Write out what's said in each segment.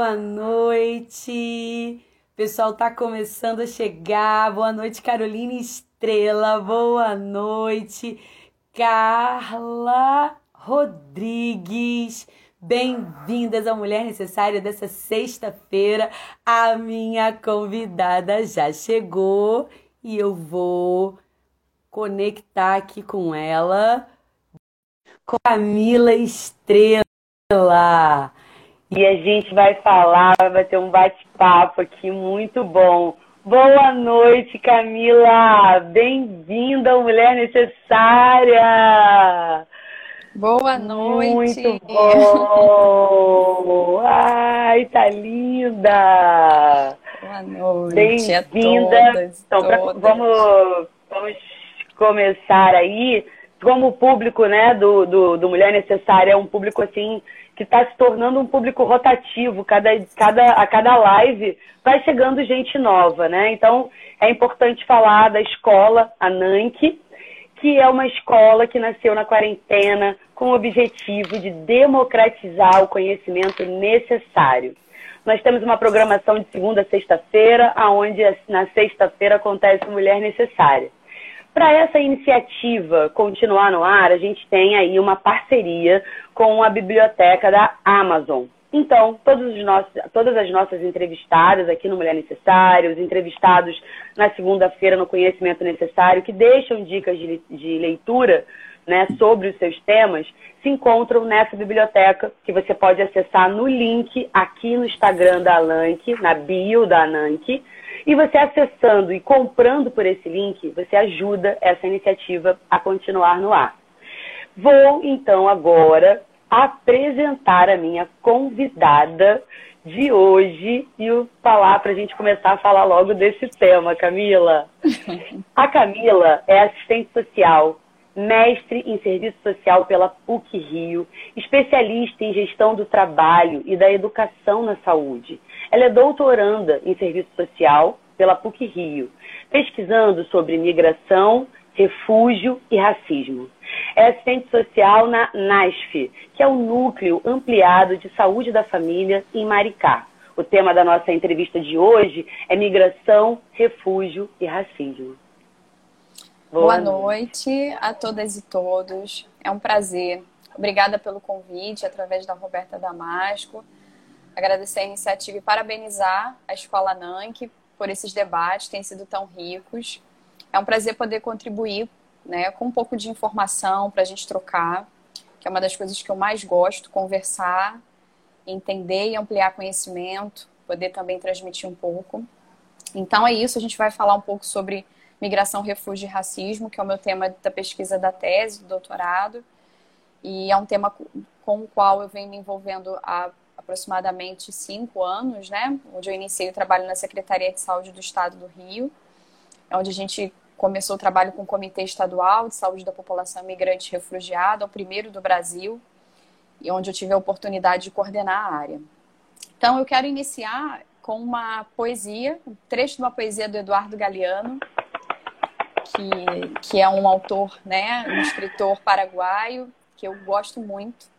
Boa noite. O pessoal tá começando a chegar. Boa noite, Carolina Estrela. Boa noite, Carla Rodrigues. Bem-vindas ao Mulher Necessária dessa sexta-feira. A minha convidada já chegou e eu vou conectar aqui com ela. Camila Estrela. E a gente vai falar, vai ter um bate-papo aqui muito bom. Boa noite, Camila! Bem-vinda ao Mulher Necessária! Boa noite! Muito bom! Ai, tá linda! Boa noite! Bem-vinda! Então, pra, vamos, vamos começar aí. Como o público né, do, do, do Mulher Necessária é um público assim que está se tornando um público rotativo. Cada, cada, a cada live vai chegando gente nova, né? Então é importante falar da escola, a NANC, que é uma escola que nasceu na quarentena com o objetivo de democratizar o conhecimento necessário. Nós temos uma programação de segunda a sexta-feira, aonde na sexta-feira acontece Mulher Necessária. Para essa iniciativa continuar no ar, a gente tem aí uma parceria com a biblioteca da Amazon. Então, nossos, todas as nossas entrevistadas aqui no Mulher Necessário, os entrevistados na segunda-feira no Conhecimento Necessário, que deixam dicas de, de leitura né, sobre os seus temas, se encontram nessa biblioteca que você pode acessar no link aqui no Instagram da Alanque, na bio da Ananke. E você acessando e comprando por esse link, você ajuda essa iniciativa a continuar no ar. Vou então agora apresentar a minha convidada de hoje e falar para a gente começar a falar logo desse tema, Camila. A Camila é assistente social, mestre em serviço social pela PUC Rio, especialista em gestão do trabalho e da educação na saúde. Ela é doutoranda em serviço social pela PUC Rio, pesquisando sobre migração, refúgio e racismo. É assistente social na NASF, que é o Núcleo Ampliado de Saúde da Família em Maricá. O tema da nossa entrevista de hoje é migração, refúgio e racismo. Boa, Boa noite. noite a todas e todos. É um prazer. Obrigada pelo convite através da Roberta Damasco agradecer a iniciativa e parabenizar a Escola NANC por esses debates, têm sido tão ricos. É um prazer poder contribuir né, com um pouco de informação para a gente trocar, que é uma das coisas que eu mais gosto, conversar, entender e ampliar conhecimento, poder também transmitir um pouco. Então é isso, a gente vai falar um pouco sobre migração, refúgio e racismo, que é o meu tema da pesquisa da tese, do doutorado, e é um tema com o qual eu venho me envolvendo há aproximadamente cinco anos, né? Onde eu iniciei o trabalho na Secretaria de Saúde do Estado do Rio, onde a gente começou o trabalho com o Comitê Estadual de Saúde da População Imigrante e Refugiada, o primeiro do Brasil, e onde eu tive a oportunidade de coordenar a área. Então, eu quero iniciar com uma poesia, um trecho de uma poesia do Eduardo Galeano, que, que é um autor, né, um escritor paraguaio, que eu gosto muito.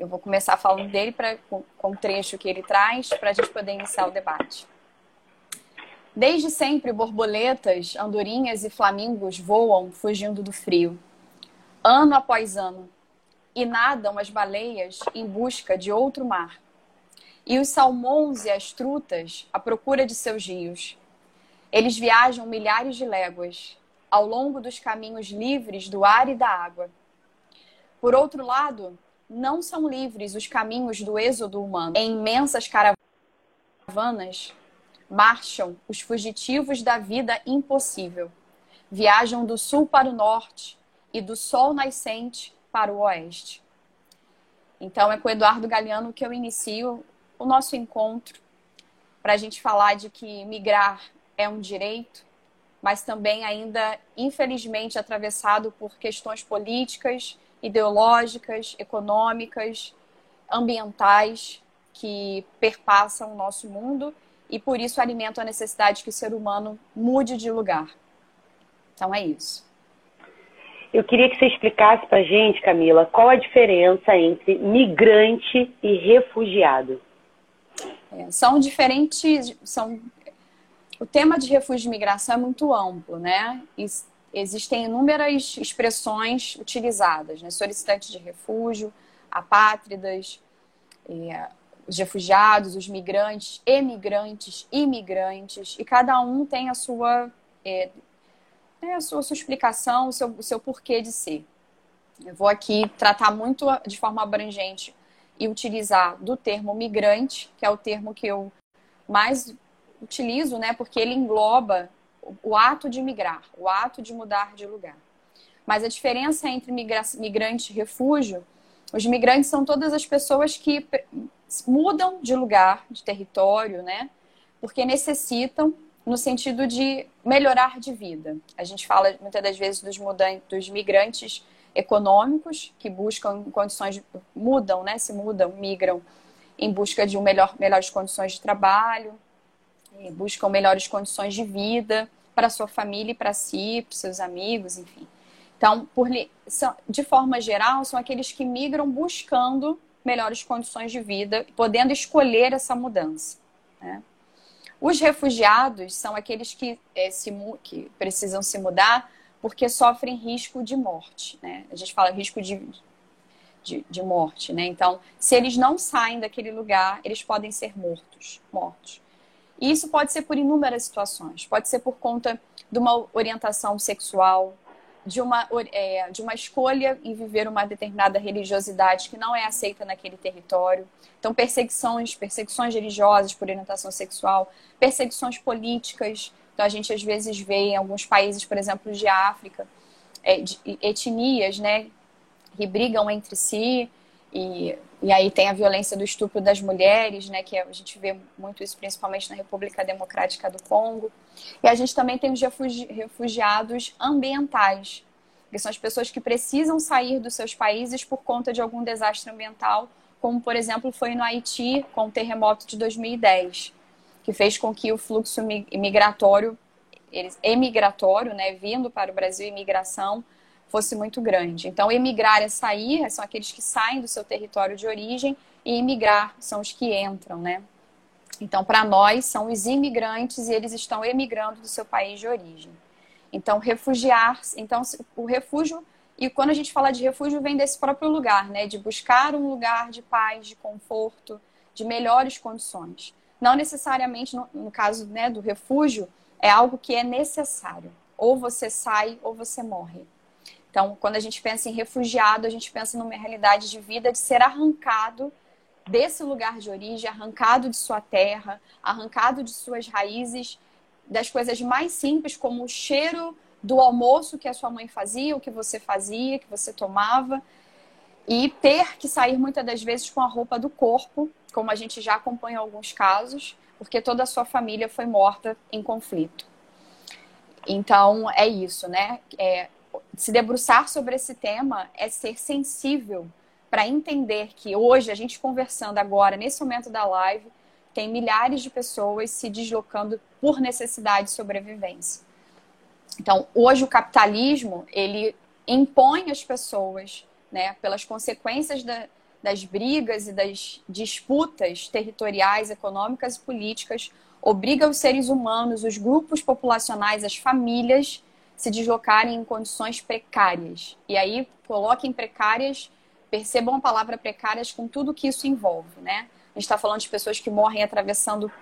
Eu vou começar falando dele pra, com, com o trecho que ele traz para a gente poder iniciar o debate. Desde sempre, borboletas, andorinhas e flamingos voam fugindo do frio. Ano após ano. E nadam as baleias em busca de outro mar. E os salmões e as trutas à procura de seus rios. Eles viajam milhares de léguas ao longo dos caminhos livres do ar e da água. Por outro lado, não são livres os caminhos do êxodo humano. Em imensas caravanas marcham os fugitivos da vida impossível. Viajam do sul para o norte e do sol nascente para o oeste. Então é com o Eduardo Galeano que eu inicio o nosso encontro para a gente falar de que migrar é um direito, mas também ainda, infelizmente, atravessado por questões políticas ideológicas, econômicas, ambientais que perpassam o nosso mundo e por isso alimentam a necessidade que o ser humano mude de lugar. Então é isso. Eu queria que você explicasse para gente, Camila, qual a diferença entre migrante e refugiado. É, são diferentes, são o tema de refúgio e migração é muito amplo, né? E existem inúmeras expressões utilizadas, né? Solicitantes de refúgio, apátridas, é, os refugiados, os migrantes, emigrantes, imigrantes, e cada um tem a sua, é, a sua, a sua explicação, o seu, o seu porquê de ser. Eu vou aqui tratar muito de forma abrangente e utilizar do termo migrante, que é o termo que eu mais utilizo, né, porque ele engloba o ato de migrar, o ato de mudar de lugar. Mas a diferença entre migrante e refúgio, os migrantes são todas as pessoas que mudam de lugar, de território, né, porque necessitam no sentido de melhorar de vida. A gente fala muitas das vezes dos, dos migrantes econômicos que buscam condições, mudam, né, se mudam, migram em busca de um melhor, melhores condições de trabalho, buscam melhores condições de vida para sua família e para si, para seus amigos, enfim. Então, por, de forma geral, são aqueles que migram buscando melhores condições de vida, podendo escolher essa mudança. Né? Os refugiados são aqueles que, é, se, que precisam se mudar porque sofrem risco de morte. Né? A gente fala risco de, de, de, morte. Né? Então, se eles não saem daquele lugar, eles podem ser mortos. mortos. E isso pode ser por inúmeras situações. Pode ser por conta de uma orientação sexual, de uma, é, de uma escolha em viver uma determinada religiosidade que não é aceita naquele território. Então, perseguições, perseguições religiosas por orientação sexual, perseguições políticas, então, a gente às vezes vê em alguns países, por exemplo, de África, é, de etnias, né, que brigam entre si, e, e aí tem a violência do estupro das mulheres, né, que a gente vê muito isso principalmente na República Democrática do Congo. E a gente também tem os refugi refugiados ambientais, que são as pessoas que precisam sair dos seus países por conta de algum desastre ambiental, como por exemplo foi no Haiti com o terremoto de 2010 que fez com que o fluxo migratório, emigratório, né, vindo para o Brasil, imigração, fosse muito grande. Então, emigrar é sair, são aqueles que saem do seu território de origem, e imigrar são os que entram, né? Então, para nós, são os imigrantes e eles estão emigrando do seu país de origem. Então, refugiar, então o refúgio, e quando a gente fala de refúgio, vem desse próprio lugar, né? De buscar um lugar de paz, de conforto, de melhores condições. Não necessariamente, no, no caso né, do refúgio, é algo que é necessário. Ou você sai ou você morre. Então, quando a gente pensa em refugiado, a gente pensa numa realidade de vida de ser arrancado desse lugar de origem, arrancado de sua terra, arrancado de suas raízes, das coisas mais simples, como o cheiro do almoço que a sua mãe fazia, o que você fazia, que você tomava, e ter que sair muitas das vezes com a roupa do corpo, como a gente já acompanha alguns casos, porque toda a sua família foi morta em conflito. Então, é isso, né? É, se debruçar sobre esse tema é ser sensível para entender que hoje, a gente conversando agora, nesse momento da live, tem milhares de pessoas se deslocando por necessidade de sobrevivência. Então, hoje o capitalismo, ele impõe às pessoas né, pelas consequências da, das brigas e das disputas territoriais, econômicas e políticas, obriga os seres humanos, os grupos populacionais, as famílias se deslocarem em condições precárias. E aí coloquem precárias, percebam a palavra precárias com tudo que isso envolve, né? A gente está falando de pessoas que morrem atravessando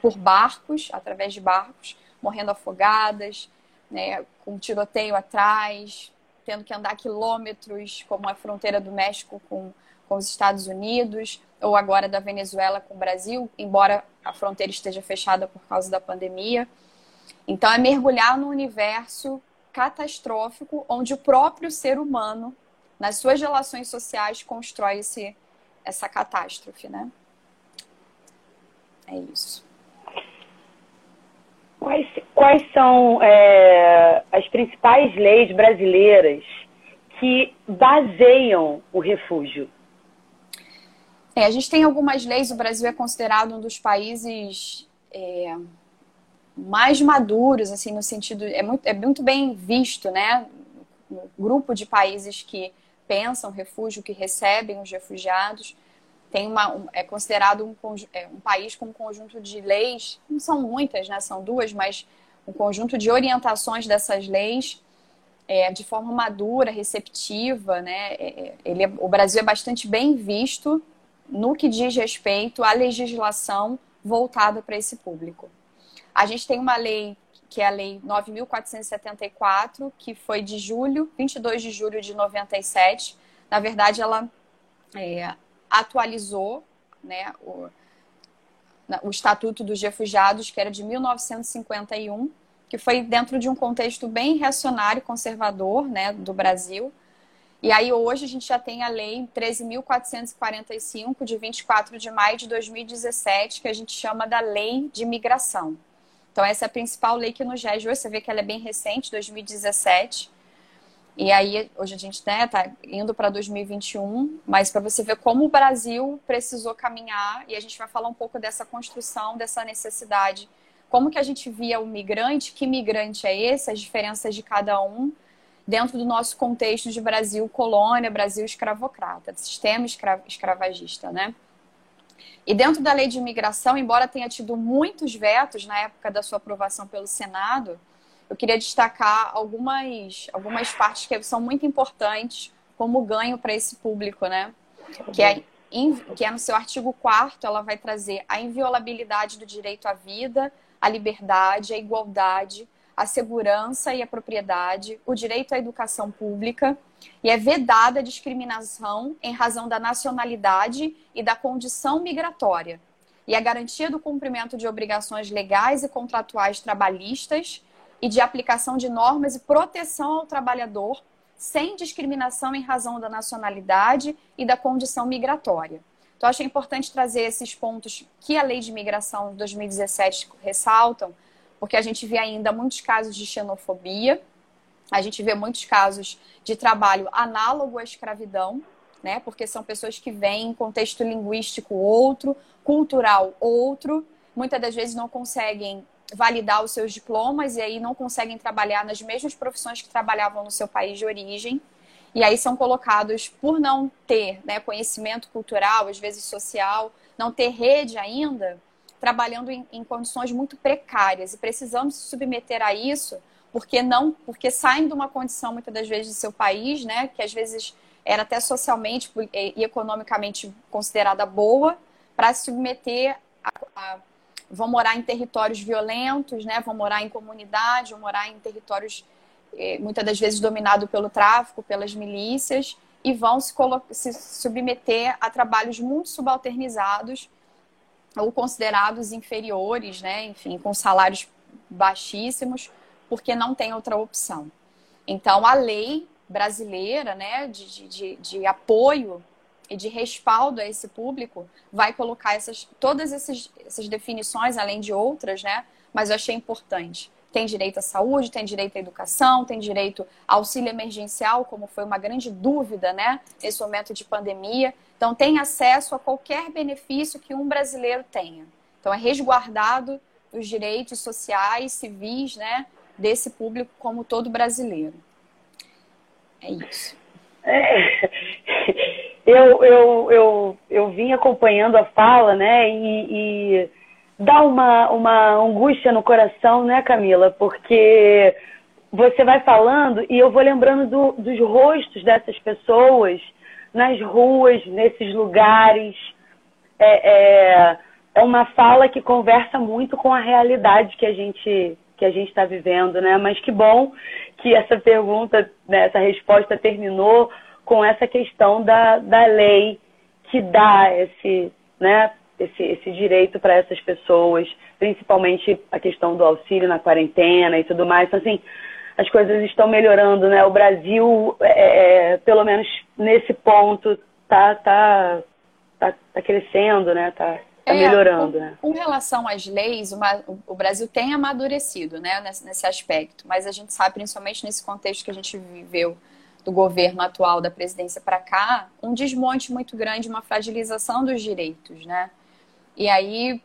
por barcos, através de barcos, morrendo afogadas, né, com tiroteio atrás, tendo que andar quilômetros, como a fronteira do México com, com os Estados Unidos, ou agora da Venezuela com o Brasil, embora a fronteira esteja fechada por causa da pandemia. Então, é mergulhar no universo catastrófico, onde o próprio ser humano, nas suas relações sociais, constrói esse, essa catástrofe, né? É isso. Quais, quais são é, as principais leis brasileiras que baseiam o refúgio? É, a gente tem algumas leis, o Brasil é considerado um dos países é, mais maduros, assim, no sentido. É muito, é muito bem visto, né? No grupo de países que pensam refúgio, que recebem os refugiados. tem uma, um, é considerado um, é, um país com um conjunto de leis, não são muitas, né? São duas, mas um conjunto de orientações dessas leis é, de forma madura, receptiva, né? É, é ele, é, o Brasil é bastante bem visto no que diz respeito à legislação voltada para esse público. A gente tem uma lei que é a lei 9474, que foi de julho, 22 de julho de 97. Na verdade, ela é, atualizou né, o, o Estatuto dos Refugiados, que era de 1951, que foi dentro de um contexto bem reacionário e conservador né, do Brasil. E aí hoje a gente já tem a lei 13.445, de 24 de maio de 2017, que a gente chama da Lei de Migração. Então essa é a principal lei que nos rege hoje, você vê que ela é bem recente, 2017. E aí, hoje a gente está né, tá indo para 2021, mas para você ver como o Brasil precisou caminhar, e a gente vai falar um pouco dessa construção, dessa necessidade. Como que a gente via o migrante, que migrante é esse, as diferenças de cada um, dentro do nosso contexto de Brasil colônia, Brasil escravocrata, sistema escra escravagista, né? E dentro da lei de imigração, embora tenha tido muitos vetos na época da sua aprovação pelo Senado, eu queria destacar algumas, algumas partes que são muito importantes como ganho para esse público, né? Que é, que é no seu artigo 4 ela vai trazer a inviolabilidade do direito à vida, à liberdade, à igualdade, à segurança e à propriedade, o direito à educação pública, e é vedada a discriminação em razão da nacionalidade e da condição migratória, e a garantia do cumprimento de obrigações legais e contratuais trabalhistas e de aplicação de normas e proteção ao trabalhador sem discriminação em razão da nacionalidade e da condição migratória. Então, acho importante trazer esses pontos que a lei de imigração de 2017 ressaltam, porque a gente vê ainda muitos casos de xenofobia, a gente vê muitos casos de trabalho análogo à escravidão, né? Porque são pessoas que vêm em contexto linguístico outro, cultural outro, muitas das vezes não conseguem validar os seus diplomas e aí não conseguem trabalhar nas mesmas profissões que trabalhavam no seu país de origem. E aí são colocados, por não ter né, conhecimento cultural, às vezes social, não ter rede ainda, trabalhando em, em condições muito precárias e precisando se submeter a isso, porque não, porque saem de uma condição muitas das vezes do seu país, né, que às vezes era até socialmente e economicamente considerada boa, para se submeter a, a vão morar em territórios violentos, né? vão morar em comunidade, vão morar em territórios eh, muitas das vezes dominados pelo tráfico, pelas milícias, e vão se, se submeter a trabalhos muito subalternizados ou considerados inferiores, né? enfim, com salários baixíssimos, porque não tem outra opção. Então, a lei brasileira né, de, de, de apoio e de respaldo a esse público vai colocar essas, todas essas, essas definições, além de outras, né? Mas eu achei importante. Tem direito à saúde, tem direito à educação, tem direito ao auxílio emergencial, como foi uma grande dúvida, né? Nesse momento de pandemia. Então, tem acesso a qualquer benefício que um brasileiro tenha. Então, é resguardado os direitos sociais, civis, né? Desse público, como todo brasileiro. É isso. É, eu, eu, eu, eu vim acompanhando a fala, né? E, e dá uma, uma angústia no coração, né, Camila? Porque você vai falando e eu vou lembrando do, dos rostos dessas pessoas nas ruas, nesses lugares. É, é, é uma fala que conversa muito com a realidade que a gente que a gente está vivendo, né? Mas que bom que essa pergunta, né, essa resposta terminou com essa questão da, da lei que dá esse, né, esse, esse direito para essas pessoas, principalmente a questão do auxílio na quarentena e tudo mais. Então, assim, as coisas estão melhorando, né? O Brasil, é, é pelo menos nesse ponto, tá, tá, tá, tá crescendo, né? Tá, tá é, melhorando, com, né? Com relação às leis, uma, o Brasil tem amadurecido, né? Nesse, nesse aspecto, mas a gente sabe, principalmente nesse contexto que a gente viveu do governo atual da presidência para cá, um desmonte muito grande, uma fragilização dos direitos, né? E aí,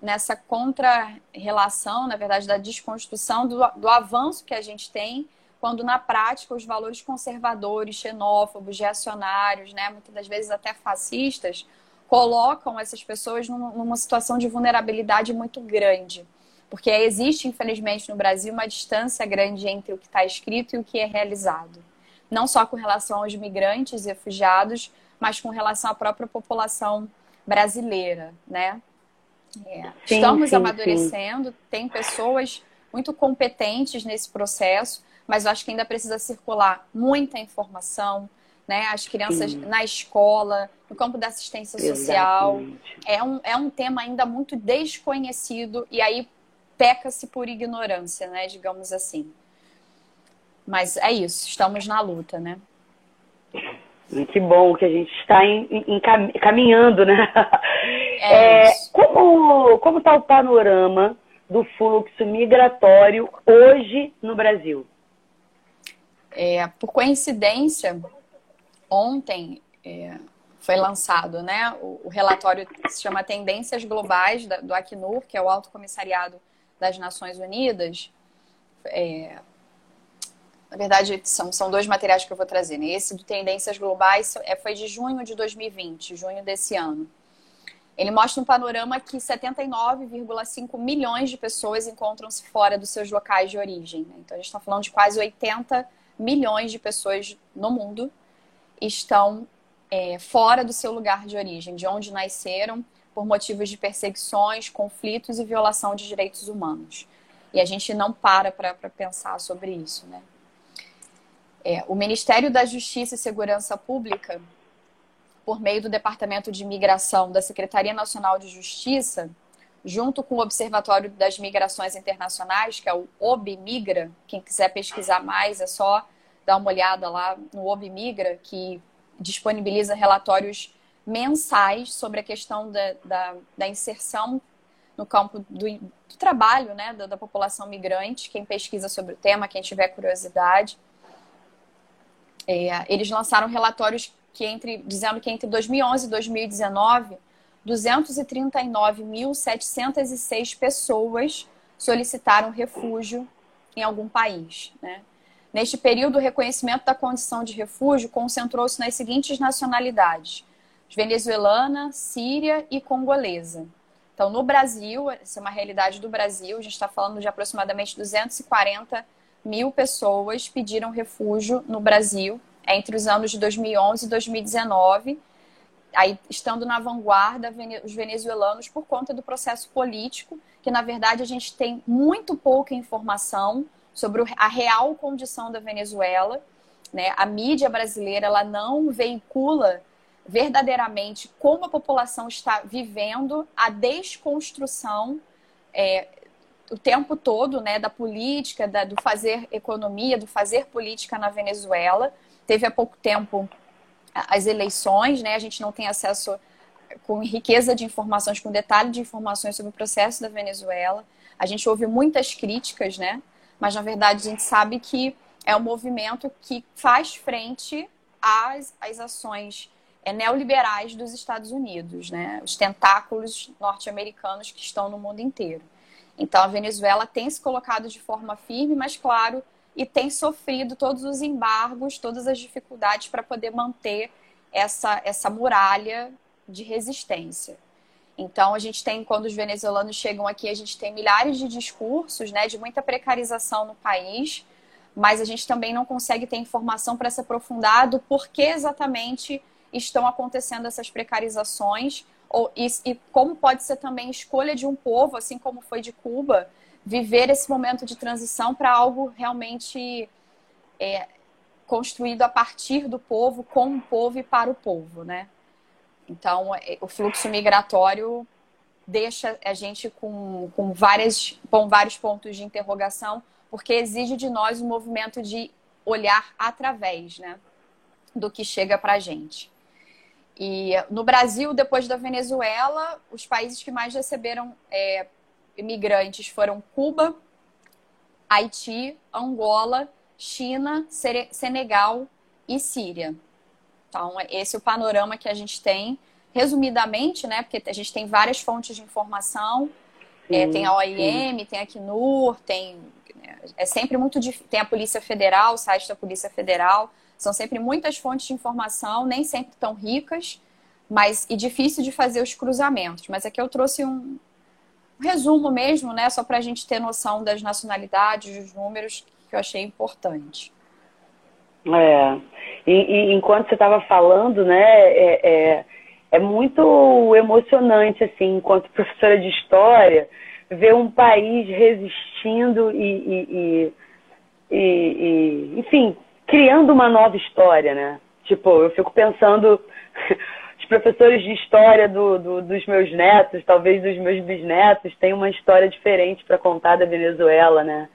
nessa contra-relação, na verdade, da desconstrução do, do avanço que a gente tem, quando na prática os valores conservadores, xenófobos, reacionários, né, muitas das vezes até fascistas, colocam essas pessoas numa situação de vulnerabilidade muito grande. Porque existe, infelizmente, no Brasil uma distância grande entre o que está escrito e o que é realizado. Não só com relação aos migrantes e refugiados, mas com relação à própria população brasileira, né? É. Sim, Estamos sim, amadurecendo, sim. tem pessoas muito competentes nesse processo, mas eu acho que ainda precisa circular muita informação, né? As crianças Sim. na escola, no campo da assistência social. É um, é um tema ainda muito desconhecido e aí peca-se por ignorância, né? Digamos assim. Mas é isso, estamos na luta, né? Que bom que a gente está em, em, caminhando, né? É, é como como está o panorama do fluxo migratório hoje no Brasil? É, por coincidência, ontem é, foi lançado né, o, o, relatório que se chama Tendências Globais da, do Acnur, que é o Alto Comissariado das Nações Unidas. Na verdade, são, são dois materiais que eu vou trazer. Né? Esse do Tendências Globais é, foi de junho de 2020, junho desse ano. Ele mostra um panorama que 79,5 milhões de pessoas encontram-se fora dos seus locais de origem. Né? Então, a gente está falando de quase 80 milhões de pessoas no mundo estão é, fora do seu lugar de origem, de onde nasceram, por motivos de perseguições, conflitos e violação de direitos humanos. E a gente não para para pensar sobre isso, né? É, o Ministério da Justiça e Segurança Pública, por meio do Departamento de Imigração da Secretaria Nacional de Justiça, junto com o Observatório das Migrações Internacionais, que é o OBMigra, quem quiser pesquisar mais é só dar uma olhada lá no OBMigra, que disponibiliza relatórios mensais sobre a questão da, da, da inserção no campo do, do trabalho né, da, da, população migrante, quem pesquisa sobre o tema, quem tiver curiosidade. É, eles lançaram relatórios que entre, dizendo que entre 2011 e 2019, 239.706 pessoas solicitaram refúgio em algum país. Né? Neste período, o reconhecimento da condição de refúgio concentrou-se nas seguintes nacionalidades: venezuelana, síria e congolesa. Então, no Brasil, essa é uma realidade do Brasil, a gente está falando de aproximadamente 240 mil pessoas pediram refúgio no Brasil entre os anos de 2011 e 2019, aí estando na vanguarda os venezuelanos por conta do processo político, que na verdade a gente tem muito pouca informação sobre a real condição da Venezuela. Né? A mídia brasileira ela não veicula verdadeiramente como a população está vivendo a desconstrução é, o tempo todo né, da política, da, do fazer economia, do fazer política na Venezuela. Teve há pouco tempo as eleições, né? a gente não tem acesso com riqueza de informações, com detalhe de informações sobre o processo da Venezuela. A gente ouve muitas críticas, né? mas na verdade a gente sabe que é um movimento que faz frente às, às ações é, neoliberais dos Estados Unidos, né? os tentáculos norte-americanos que estão no mundo inteiro. Então a Venezuela tem se colocado de forma firme, mas claro, e tem sofrido todos os embargos, todas as dificuldades para poder manter essa, essa muralha de resistência. Então, a gente tem, quando os venezuelanos chegam aqui, a gente tem milhares de discursos, né, de muita precarização no país, mas a gente também não consegue ter informação para se aprofundar do porquê exatamente estão acontecendo essas precarizações ou, e, e como pode ser também escolha de um povo, assim como foi de Cuba, viver esse momento de transição para algo realmente é, construído a partir do povo, com o povo e para o povo, né? Então, é, o fluxo migratório deixa a gente com, com, várias, com vários pontos de interrogação, porque exige de nós um movimento de olhar através né, do que chega para a gente. E no Brasil, depois da Venezuela, os países que mais receberam é, imigrantes foram Cuba, Haiti, Angola, China, Senegal e Síria. Então, esse é o panorama que a gente tem, resumidamente, né? Porque a gente tem várias fontes de informação. É, tem a OIM, sim. tem a Acnur, tem. Né, é sempre muito difícil. Tem a Polícia Federal, o site da Polícia Federal. São sempre muitas fontes de informação, nem sempre tão ricas, mas e difícil de fazer os cruzamentos. Mas aqui eu trouxe um, resumo mesmo, né, só para a gente ter noção das nacionalidades, dos números que eu achei importante. É, e, e enquanto você estava falando, né, é, é, é, muito emocionante, assim, enquanto professora de história, ver um país resistindo e, e, e, e enfim, criando uma nova história, né? Tipo, eu fico pensando os professores de história do, do, dos meus netos, talvez dos meus bisnetos, têm uma história diferente para contar da Venezuela, né?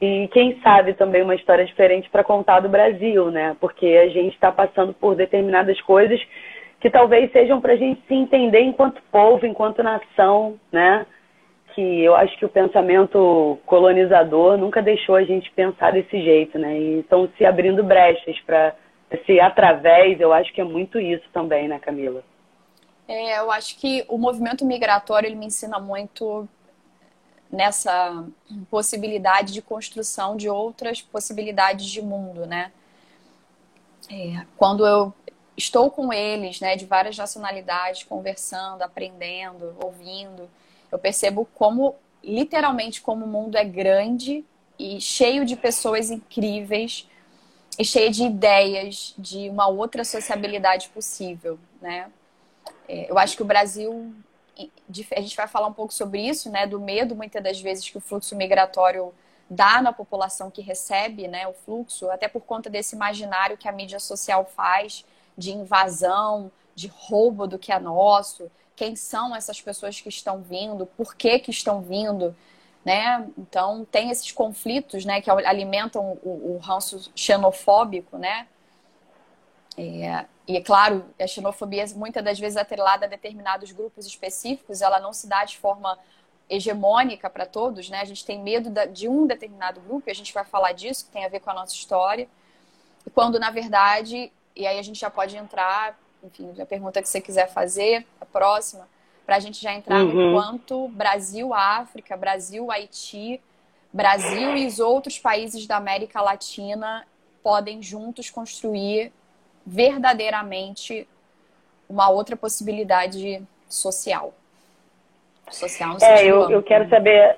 E quem sabe também uma história diferente para contar do Brasil, né? Porque a gente está passando por determinadas coisas que talvez sejam para a gente se entender enquanto povo, enquanto nação, né? Que eu acho que o pensamento colonizador nunca deixou a gente pensar desse jeito, né? E estão se abrindo brechas para se através, eu acho que é muito isso também, né, Camila? É, eu acho que o movimento migratório ele me ensina muito nessa possibilidade de construção de outras possibilidades de mundo, né? É, quando eu estou com eles, né, de várias nacionalidades, conversando, aprendendo, ouvindo, eu percebo como, literalmente, como o mundo é grande e cheio de pessoas incríveis e cheio de ideias de uma outra sociabilidade possível, né? É, eu acho que o Brasil a gente vai falar um pouco sobre isso, né, do medo muitas das vezes que o fluxo migratório dá na população que recebe, né, o fluxo, até por conta desse imaginário que a mídia social faz de invasão, de roubo do que é nosso, quem são essas pessoas que estão vindo, por que que estão vindo, né? Então tem esses conflitos, né, que alimentam o, o ranço xenofóbico, né? É, e é claro, a xenofobia muitas das vezes atrelada a determinados grupos específicos, ela não se dá de forma hegemônica para todos, né? A gente tem medo de um determinado grupo, e a gente vai falar disso, que tem a ver com a nossa história. E quando, na verdade, e aí a gente já pode entrar, enfim, a pergunta que você quiser fazer, a próxima, para a gente já entrar uhum. no quanto Brasil, África, Brasil, Haiti, Brasil e os outros países da América Latina podem juntos construir verdadeiramente uma outra possibilidade social. Social no É, eu, eu quero saber.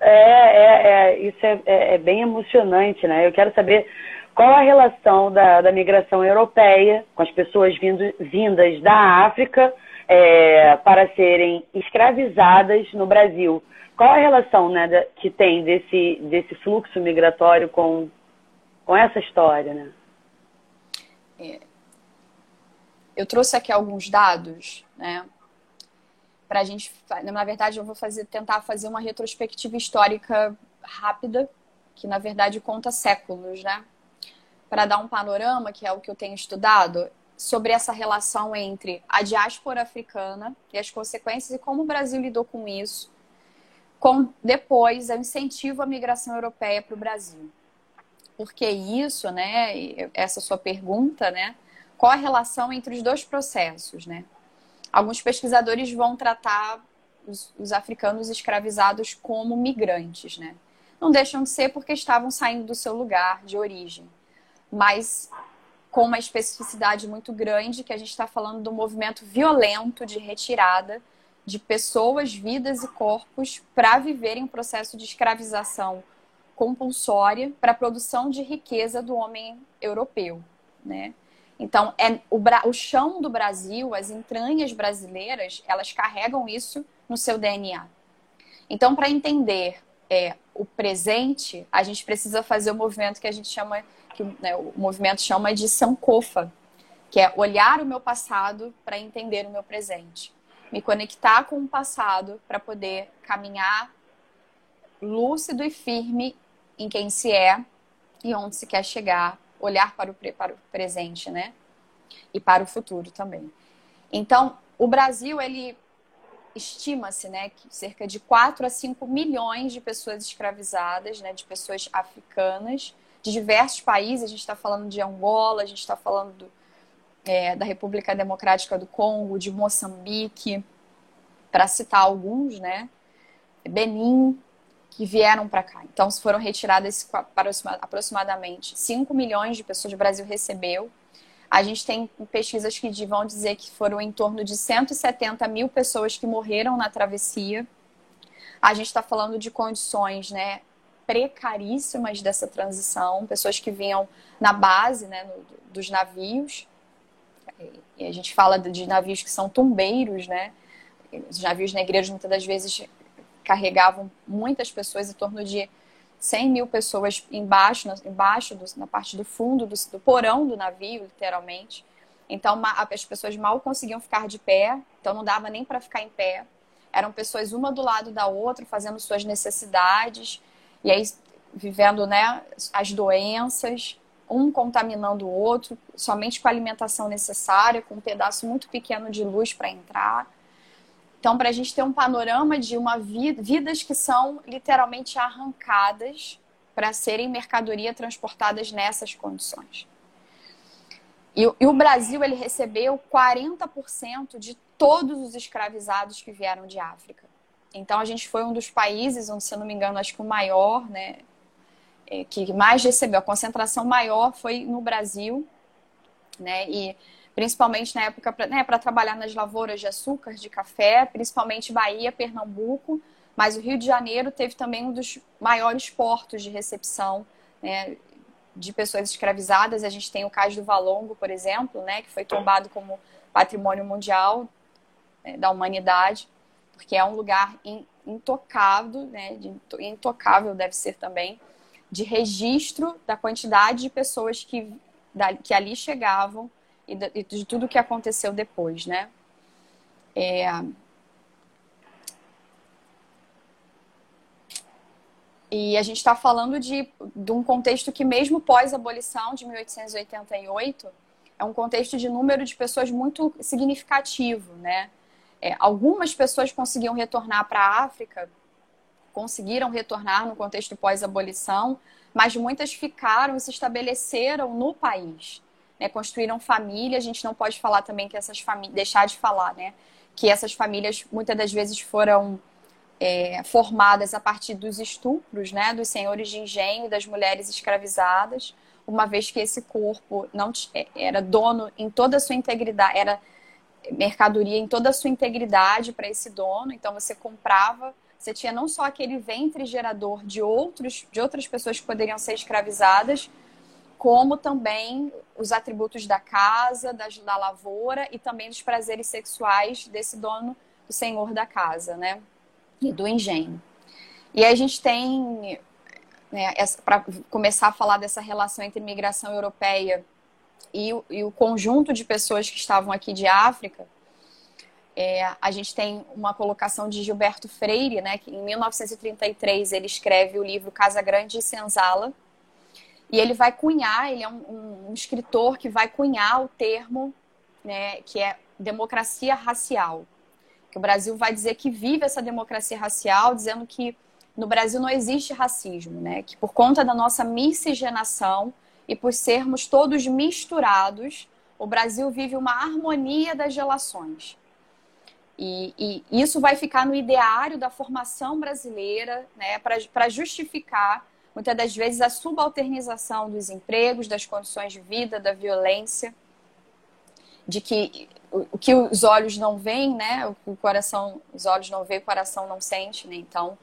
É, é, é isso é, é, é, bem emocionante, né? Eu quero saber qual a relação da, da migração europeia com as pessoas vindo, vindas da África é, para serem escravizadas no Brasil. Qual a relação né, da, que tem desse, desse fluxo migratório com, com essa história, né? É, eu trouxe aqui alguns dados, né? Para a gente, na verdade, eu vou fazer, tentar fazer uma retrospectiva histórica rápida, que na verdade conta séculos, né? Para dar um panorama, que é o que eu tenho estudado, sobre essa relação entre a diáspora africana e as consequências e como o Brasil lidou com isso, com depois o incentivo à migração europeia para o Brasil. Porque isso, né, essa sua pergunta, né, qual a relação entre os dois processos, né? Alguns pesquisadores vão tratar os, os africanos escravizados como migrantes, né? Não deixam de ser porque estavam saindo do seu lugar de origem, mas com uma especificidade muito grande que a gente está falando do movimento violento de retirada de pessoas, vidas e corpos para viverem um processo de escravização compulsória para a produção de riqueza do homem europeu, né? Então, é o, o chão do Brasil, as entranhas brasileiras, elas carregam isso no seu DNA. Então, para entender é, o presente, a gente precisa fazer o movimento que a gente chama, que né, o movimento chama de Sankofa, que é olhar o meu passado para entender o meu presente. Me conectar com o passado para poder caminhar lúcido e firme em quem se é e onde se quer chegar olhar para o, para o presente, né? E para o futuro também. Então, o Brasil, ele estima-se, né, que cerca de 4 a 5 milhões de pessoas escravizadas, né, de pessoas africanas, de diversos países. A gente está falando de Angola, a gente está falando do, é, da República Democrática do Congo, de Moçambique, para citar alguns, né? Benin, que vieram para cá. Então, foram retiradas aproximadamente 5 milhões de pessoas. O Brasil recebeu. A gente tem pesquisas que vão dizer que foram em torno de 170 mil pessoas que morreram na travessia. A gente está falando de condições né, precaríssimas dessa transição, pessoas que vinham na base né, no, dos navios. E a gente fala de navios que são tumbeiros, né? Os navios negreiros muitas das vezes carregavam muitas pessoas, em torno de 100 mil pessoas embaixo, na, embaixo do, na parte do fundo do, do, porão do navio, literalmente. Então as pessoas mal conseguiam ficar de pé, então não dava nem para ficar em pé. Eram pessoas uma do lado da outra, fazendo suas necessidades, e aí vivendo né, as doenças, um contaminando o outro, somente com a alimentação necessária, com um pedaço muito pequeno de luz para entrar. Então, para a gente ter um panorama de uma vida, vidas que são literalmente arrancadas para serem mercadoria transportadas nessas condições. E, e, o Brasil ele recebeu 40% de todos os escravizados que vieram de África. Então a gente foi um dos países, onde, se eu não me engano, acho que o maior, né, é, que mais recebeu, a concentração maior foi no Brasil, né, e principalmente na época para né, trabalhar nas lavouras de açúcar, de café, principalmente Bahia, Pernambuco, mas o Rio de Janeiro teve também um dos maiores portos de recepção né, de pessoas escravizadas. A gente tem o caso do Valongo, por exemplo, né, que foi tombado como patrimônio mundial né, da humanidade, porque é um lugar intocado, né, intocável deve ser também, de registro da quantidade de pessoas que, que ali chegavam e de, de tudo que aconteceu depois, né? É... E a gente está falando de, de um contexto que, mesmo pós-abolição de 1888, é um contexto de número de pessoas muito significativo, né? É, algumas pessoas conseguiam retornar para a África, conseguiram retornar no contexto pós-abolição, mas muitas ficaram e se estabeleceram no país né, construíram família. A gente não pode falar também que essas famílias, deixar de falar, né, que essas famílias muitas das vezes foram é, formadas a partir dos estupros, né, dos senhores de engenho das mulheres escravizadas, uma vez que esse corpo não é, era dono em toda a sua integridade, era mercadoria em toda a sua integridade para esse dono. Então você comprava, você tinha não só aquele ventre gerador de outros, de outras pessoas que poderiam ser escravizadas, como também os atributos da casa, da, da lavoura e também dos prazeres sexuais desse dono, do senhor da casa, né? E do engenho. E aí a gente tem, né, para começar a falar dessa relação entre imigração europeia e, e, o conjunto de pessoas que estavam aqui de África, é, a gente tem uma colocação de Gilberto Freire, né, que em 1933 ele escreve o livro Casa Grande e Senzala, e ele vai cunhar, ele é um, um escritor que vai cunhar o termo, né, que é democracia racial. Que o Brasil vai dizer que vive essa democracia racial, dizendo que no Brasil não existe racismo, né? Que por conta da nossa miscigenação e por sermos todos misturados, o Brasil vive uma harmonia das relações. E, e isso vai ficar no ideário da formação brasileira, né, para justificar muitas das vezes a subalternização dos empregos, das condições de vida, da violência, de que o que os olhos não veem, né? O coração, os olhos não veem, o coração não sente, né? Então,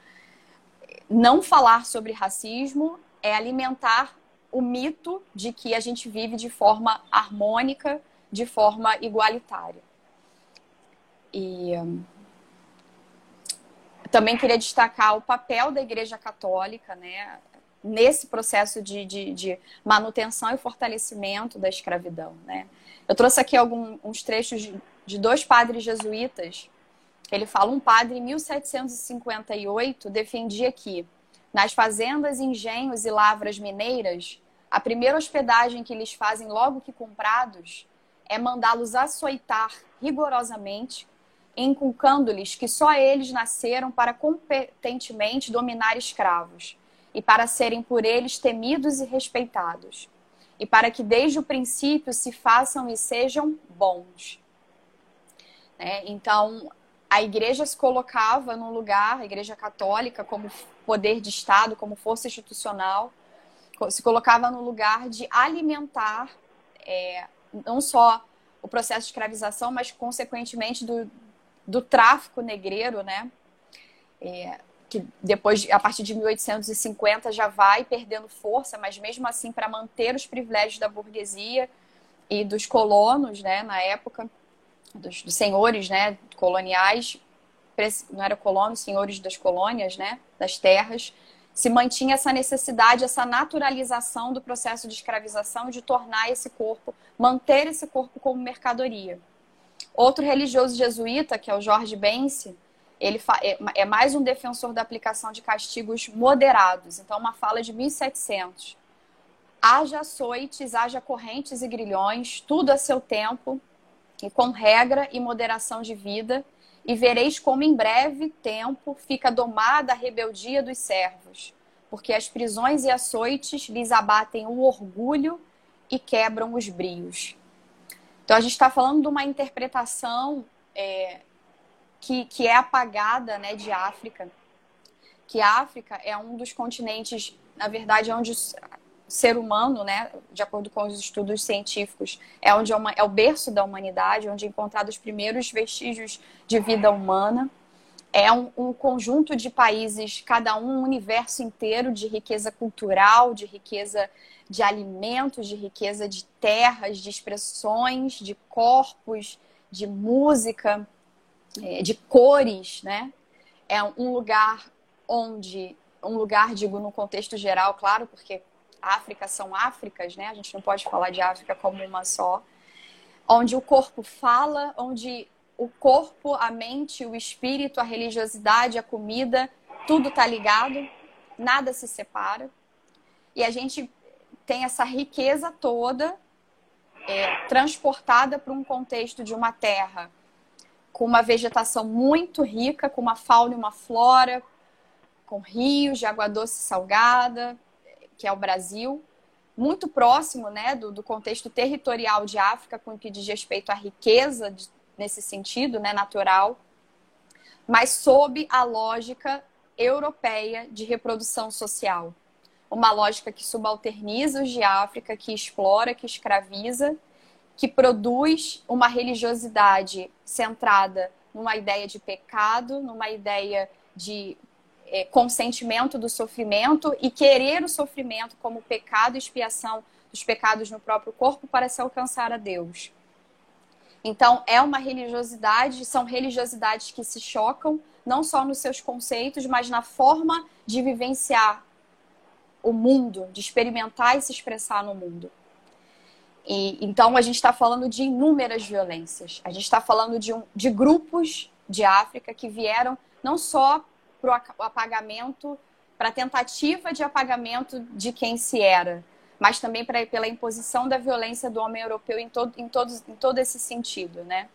não falar sobre racismo é alimentar o mito de que a gente vive de forma harmônica, de forma igualitária. E também queria destacar o papel da Igreja Católica, né? nesse processo de, de, de, manutenção e fortalecimento da escravidão. Né? Eu trouxe aqui alguns trechos de, de dois padres jesuítas. Ele fala: um padre em 1758 defendia que, nas fazendas, engenhos e lavras mineiras, a primeira hospedagem que lhes fazem logo que comprados é mandá-los açoitar rigorosamente, inculcando-lhes que só eles nasceram para competentemente dominar escravos e para serem por eles temidos e respeitados, e para que desde o princípio se façam e sejam bons. É, então, a igreja se colocava no lugar, a igreja católica, como poder de Estado, como força institucional, se colocava no lugar de alimentar é, não só o processo de escravização, mas consequentemente do, do tráfico negreiro, né? É, que depois, a partir de 1850, já vai perdendo força, mas mesmo assim, para manter os privilégios da burguesia e dos colonos, né, na época, dos, dos senhores né, coloniais, não era colonos, senhores das colônias, né, das terras, se mantinha essa necessidade, essa naturalização do processo de escravização de tornar esse corpo, manter esse corpo como mercadoria. Outro religioso jesuíta, que é o Jorge Bence, ele é, é mais um defensor da aplicação de castigos moderados. Então, uma fala de 1700. Haja açoites, haja correntes e grilhões, tudo a seu tempo, e com regra e moderação de vida, e vereis como em breve tempo fica domada a rebeldia dos servos, porque as prisões e açoites lhes abatem o orgulho e quebram os brios. Então a gente está falando de uma interpretação é, que, que é apagada né, de África, que África é um dos continentes, na verdade, onde ser humano, né, de acordo com os estudos científicos, é onde é, uma, é o berço da humanidade, onde é encontrado os primeiros vestígios de vida humana. É um, um, conjunto de países, cada um um universo inteiro de riqueza cultural, de riqueza de alimentos, de riqueza de terras, de expressões, de corpos, de música, é, de cores, né? É um lugar onde, um lugar, digo, no contexto geral, claro, porque África são Áfricas, né? A gente não pode falar de África como uma só. Onde o corpo fala, onde o corpo, a mente, o espírito, a religiosidade, a comida, tudo está ligado, nada se separa. E a gente tem essa riqueza toda é, transportada para um contexto de uma terra com uma vegetação muito rica, com uma fauna e uma flora, com rios de água doce e salgada, que é o Brasil, muito próximo né, do, do contexto territorial de África, com o que diz respeito à riqueza de, nesse sentido, né, natural, mas sob a lógica europeia de reprodução social. Uma lógica que subalterniza os de África, que explora, que escraviza, que produz uma religiosidade centrada numa ideia de pecado, numa ideia de é, consentimento do sofrimento e querer o sofrimento como pecado expiação dos pecados no próprio corpo para se alcançar a Deus. Então, é uma religiosidade, são religiosidades que se chocam, não só nos seus conceitos, mas na forma de vivenciar o mundo, de experimentar e se expressar no mundo. E, então, a gente está falando de inúmeras violências. A gente está falando de, um, de grupos de África que vieram não só para o apagamento, para a tentativa de apagamento de quem se era, mas também pra, pela imposição da violência do homem europeu em todo, em todos, em todo esse sentido, né?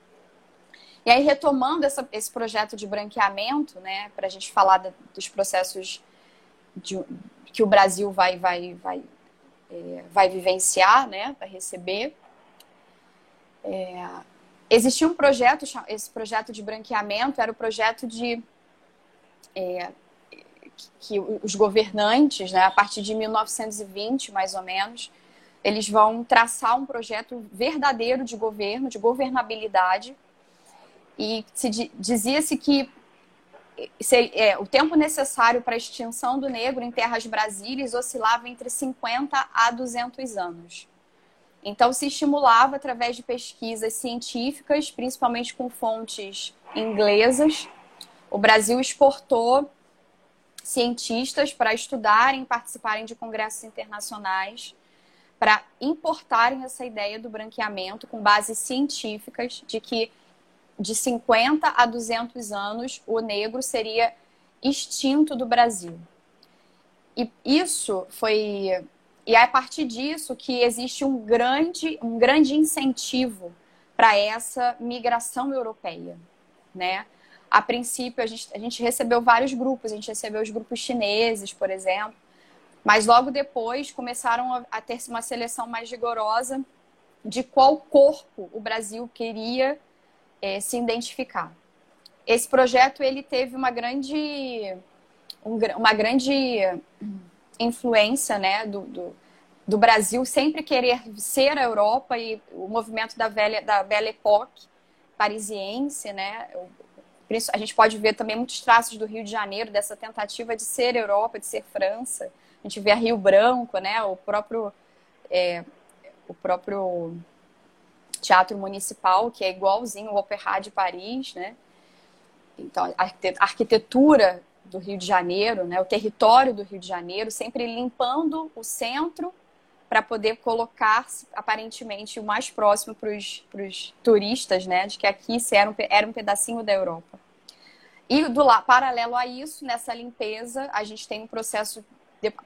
E aí, retomando essa, esse projeto de branqueamento, né, para a gente falar da, dos processos de, que o Brasil vai, vai, vai, é, vai vivenciar, né, vai receber. É, existia um projeto, esse projeto de branqueamento era o projeto de é, que os governantes, né, a partir de 1920, mais ou menos, eles vão traçar um projeto verdadeiro de governo, de governabilidade, e dizia-se que é, o tempo necessário para a extinção do negro em terras brasileiras oscilava entre 50 a 200 anos. Então, se estimulava através de pesquisas científicas, principalmente com fontes inglesas, o Brasil exportou cientistas para estudarem, participarem de congressos internacionais, para importarem essa ideia do branqueamento com bases científicas de que de 50 a 200 anos o negro seria extinto do Brasil. E isso foi e é a partir disso que existe um grande um grande incentivo para essa migração europeia, né? A princípio, a gente, a gente recebeu vários grupos, a gente recebeu os grupos chineses, por exemplo, mas logo depois começaram a, a ter uma seleção mais rigorosa de qual corpo o Brasil queria é, se identificar. Esse projeto ele teve uma grande, um, uma grande influência né, do, do, do Brasil sempre querer ser a Europa e o movimento da velha da Belle Époque parisiense, né? A gente pode ver também muitos traços do Rio de Janeiro dessa tentativa de ser Europa, de ser França. A gente vê a Rio Branco, né? O próprio é, o próprio teatro municipal que é igualzinho o Opéra de Paris, né? Então a arquitetura do Rio de Janeiro, né? O território do Rio de Janeiro sempre limpando o centro para poder colocar aparentemente o mais próximo para os turistas, né, de que aqui era um, era um pedacinho da Europa. E do lá, paralelo a isso, nessa limpeza, a gente tem um processo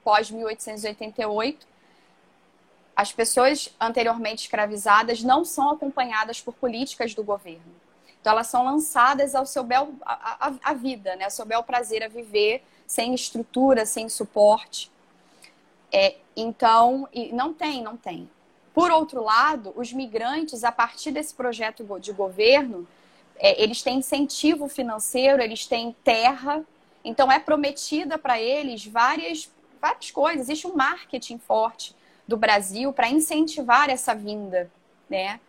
pós 1888. As pessoas anteriormente escravizadas não são acompanhadas por políticas do governo. Então elas são lançadas ao seu bel a, a, a vida, né, ao seu bel prazer a viver sem estrutura, sem suporte. É, então, não tem, não tem. Por outro lado, os migrantes, a partir desse projeto de governo, é, eles têm incentivo financeiro, eles têm terra, então é prometida para eles várias, várias coisas. Existe um marketing forte do Brasil para incentivar essa vinda, né?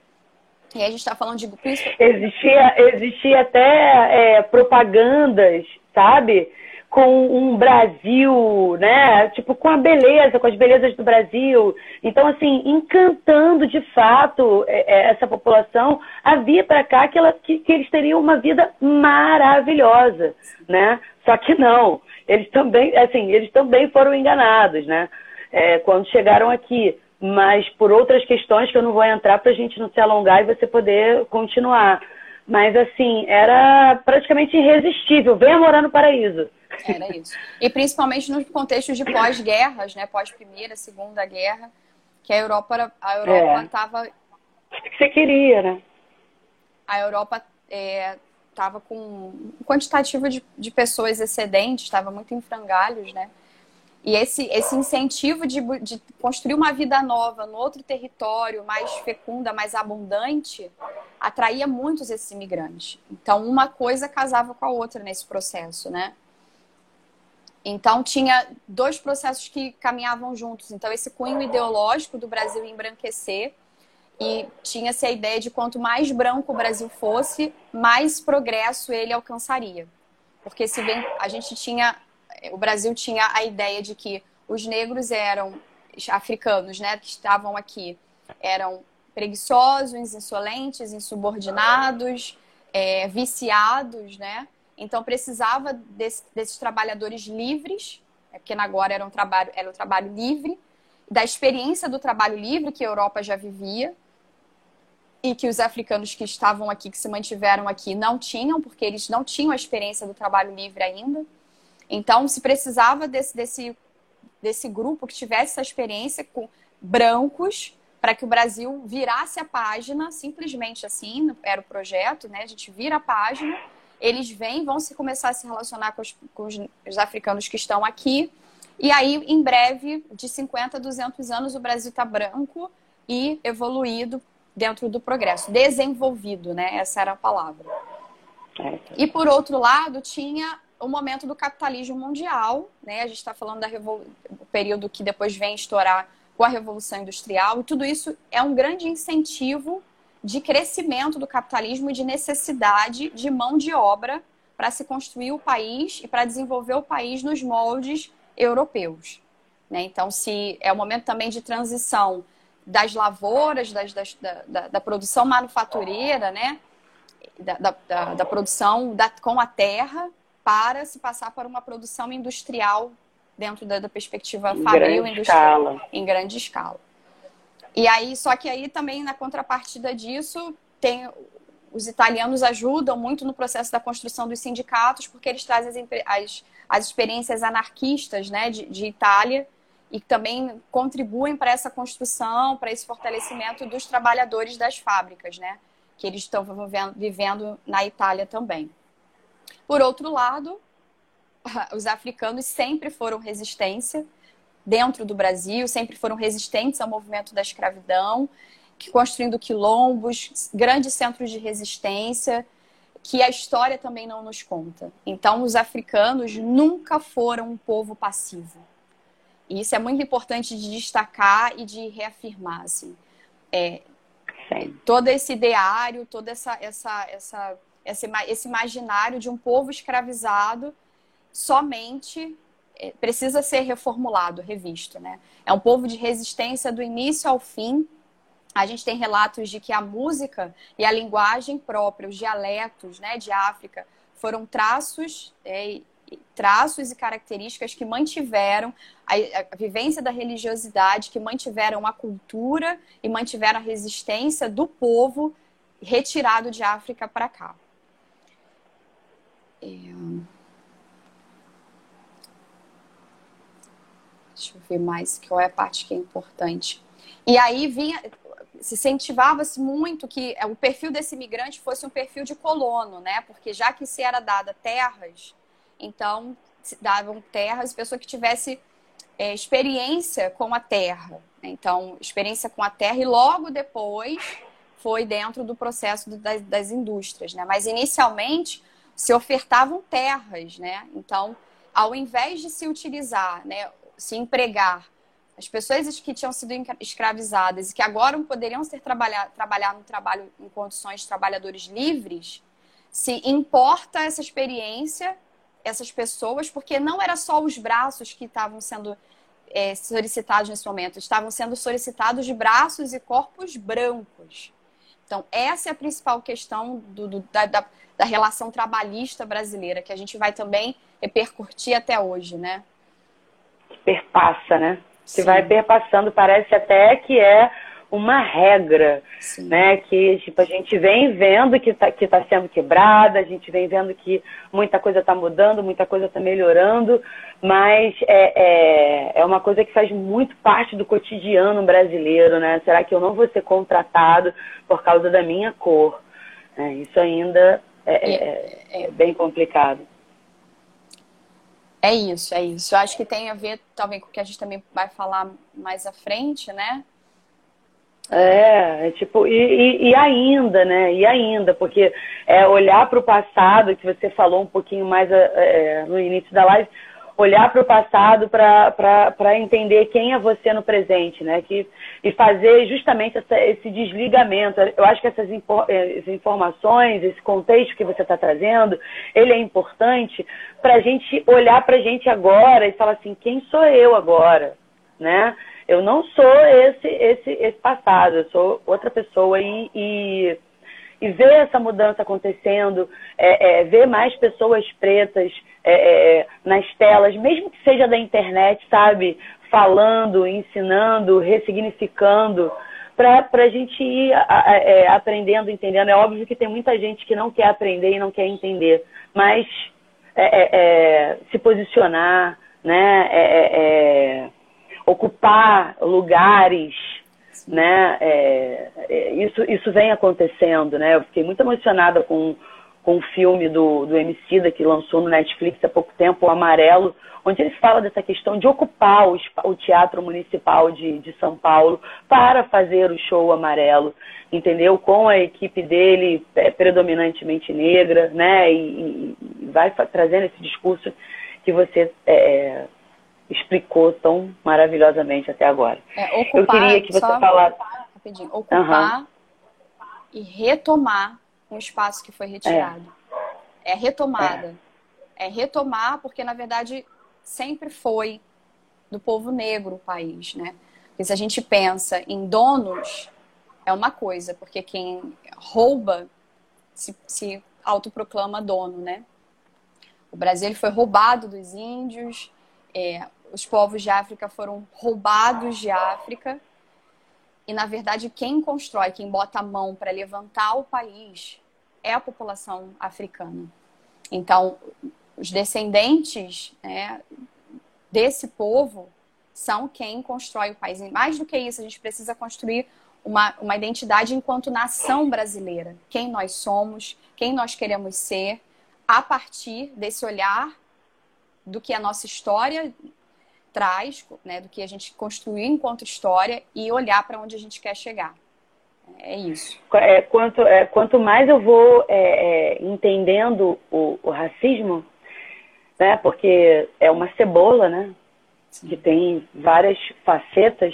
E a gente está falando de existia existia até é, propagandas, sabe? Com um Brasil, né? Tipo, com a beleza, com as belezas do Brasil. Então, assim, encantando de fato é, é, essa população a vir para cá que, ela, que, que eles teriam uma vida maravilhosa, né? Só que não. Eles também, assim, eles também foram enganados, né? É, quando chegaram aqui. Mas por outras questões que eu não vou entrar para a gente não se alongar e você poder continuar. Mas, assim, era praticamente irresistível. Venha morar no paraíso. Era isso. E principalmente nos contextos de pós-guerras, né? Pós-primeira, segunda guerra, que a Europa a Europa estava. É. O que você queria, né? A Europa estava é, com um quantitativo de, de pessoas excedentes, estava muito em frangalhos, né? E esse, esse incentivo de, de construir uma vida nova no outro território, mais fecunda, mais abundante, atraía muitos esses imigrantes. Então, uma coisa casava com a outra nesse processo, né? Então, tinha dois processos que caminhavam juntos. Então, esse cunho ideológico do Brasil embranquecer e tinha-se a ideia de quanto mais branco o Brasil fosse, mais progresso ele alcançaria. Porque se bem a gente tinha, o Brasil tinha a ideia de que os negros eram africanos, né, que estavam aqui, eram preguiçosos, insolentes, insubordinados, é, viciados, né? Então precisava desse, desses trabalhadores livres, é porque agora era um trabalho, era um trabalho livre, da experiência do trabalho livre que a Europa já vivia e que os africanos que estavam aqui, que se mantiveram aqui, não tinham, porque eles não tinham a experiência do trabalho livre ainda. Então se precisava desse, desse, desse grupo que tivesse essa experiência com brancos para que o Brasil virasse a página, simplesmente assim, era o projeto, né? A gente vira a página eles vêm, vão se começar a se relacionar com os, com os africanos que estão aqui. E aí, em breve, de 50 a 200 anos, o Brasil está branco e evoluído dentro do progresso, desenvolvido, né? Essa era a palavra. E por outro lado, tinha o momento do capitalismo mundial, né? A gente está falando do período que depois vem estourar com a Revolução Industrial, e tudo isso é um grande incentivo de crescimento do capitalismo e de necessidade de mão de obra para se construir o país e para desenvolver o país nos moldes europeus. Né? Então, se é o momento também de transição das lavouras, das, das, da, da, produção manufatureira, né? da, da, da produção com a terra, para se passar para uma produção industrial dentro da, perspectiva fabril industrial escala. em grande escala. E aí, só que aí também na contrapartida disso, tem os italianos ajudam muito no processo da construção dos sindicatos, porque eles trazem as, as, as experiências anarquistas né, de, de Itália e também contribuem para essa construção, para esse fortalecimento dos trabalhadores das fábricas, né, que eles estão vivendo na Itália também. Por outro lado, os africanos sempre foram resistência, dentro do Brasil, sempre foram resistentes ao movimento da escravidão, que construindo quilombos, grandes centros de resistência, que a história também não nos conta. Então, os africanos nunca foram um povo passivo. E isso é muito importante de destacar e de reafirmar, assim. É, todo esse ideário, todo essa, essa, essa, esse, imaginário de um povo escravizado somente precisa ser reformulado, revisto, né? É um povo de resistência do início ao fim. A gente tem relatos de que a música e a linguagem própria, os dialetos, né, de África, foram traços é, traços e características que mantiveram a, a, vivência da religiosidade, que mantiveram a cultura e mantiveram a resistência do povo retirado de África para cá. É... Deixa eu ver mais qual é a parte que é importante. E aí vinha, se incentivava-se muito que o perfil desse imigrante fosse um perfil de colono, né? Porque já que se era dada terras então, davam terras, pessoa que tivesse é, experiência com a terra. Então, experiência com a terra e logo depois foi dentro do processo das, das indústrias, né? Mas inicialmente se ofertavam terras, né? Então, ao invés de se utilizar, né, se empregar as pessoas que tinham sido escravizadas e que agora poderiam ser trabalhar, trabalhar no trabalho em condições de trabalhadores livres, se importa essa experiência essas pessoas, porque não era só os braços que estavam sendo é, solicitados nesse momento, estavam sendo solicitados braços e corpos brancos. Então, essa é a principal questão do, do, da, da, da, relação trabalhista brasileira, que a gente vai também repercutir até hoje, né? Perpassa, né? Que vai perpassando, parece até que é uma regra, Sim. né? Que tipo, a gente vem vendo que está que tá sendo quebrada, a gente vem vendo que muita coisa está mudando, muita coisa está melhorando, mas é, é, é, uma coisa que faz muito parte do cotidiano brasileiro, né? Será que eu não vou ser contratado por causa da minha cor? É, isso ainda é, é, é bem complicado. É isso, é isso. Eu acho que tem a ver, talvez, com o que a gente também vai falar mais à frente, né? É, é, tipo, e, e, e, ainda, né? E ainda, porque é olhar para o passado, que você falou um pouquinho mais é, é no início da live, olhar para o passado para entender quem é você no presente, né? Que, e fazer justamente essa, esse desligamento. Eu acho que essas, essas informações, esse contexto que você está trazendo, ele é importante para a gente olhar para a gente agora e falar assim, quem sou eu agora, né? Eu não sou esse, esse, esse passado, eu sou outra pessoa e, e, e ver essa mudança acontecendo, é, é, ver mais pessoas pretas é, é, nas telas, mesmo que seja da internet, sabe? Falando, ensinando, ressignificando, para a gente ir a, a, é, aprendendo, entendendo. É óbvio que tem muita gente que não quer aprender e não quer entender, mas é, se posicionar, né? ocupar lugares, né? É, é, isso, isso vem acontecendo, né? Eu fiquei muito emocionada com, com o filme do, do Emicida que lançou no Netflix há pouco tempo, o Amarelo, onde ele fala dessa questão de ocupar o, o Teatro Municipal de, de São Paulo para fazer o show Amarelo, entendeu? Com a equipe dele é, predominantemente negra, né? E, e vai trazendo esse discurso que você é, explicou tão maravilhosamente até agora. É, ocupar, Eu queria que você falasse. Rapidinho, ocupar uhum. e retomar um espaço que foi retirado. É, é retomada. É. é retomar, porque na verdade sempre foi do povo negro o país, né? Porque se a gente pensa em donos, é uma coisa, porque quem rouba se, se autoproclama dono, né? O Brasil foi roubado dos índios, é, os povos de África foram roubados de África. E, na verdade, quem constrói, quem bota a mão para levantar o país é a população africana. Então, os descendentes né, desse povo são quem constrói o país. E mais do que isso, a gente precisa construir uma, uma identidade enquanto nação brasileira. Quem nós somos, quem nós queremos ser, a partir desse olhar do que a nossa história traz, né, do que a gente construiu enquanto história e olhar para onde a gente quer chegar. É isso. É, quanto, é, quanto mais eu vou é, é, entendendo o, o, racismo, né, porque é uma cebola, né? que tem várias facetas,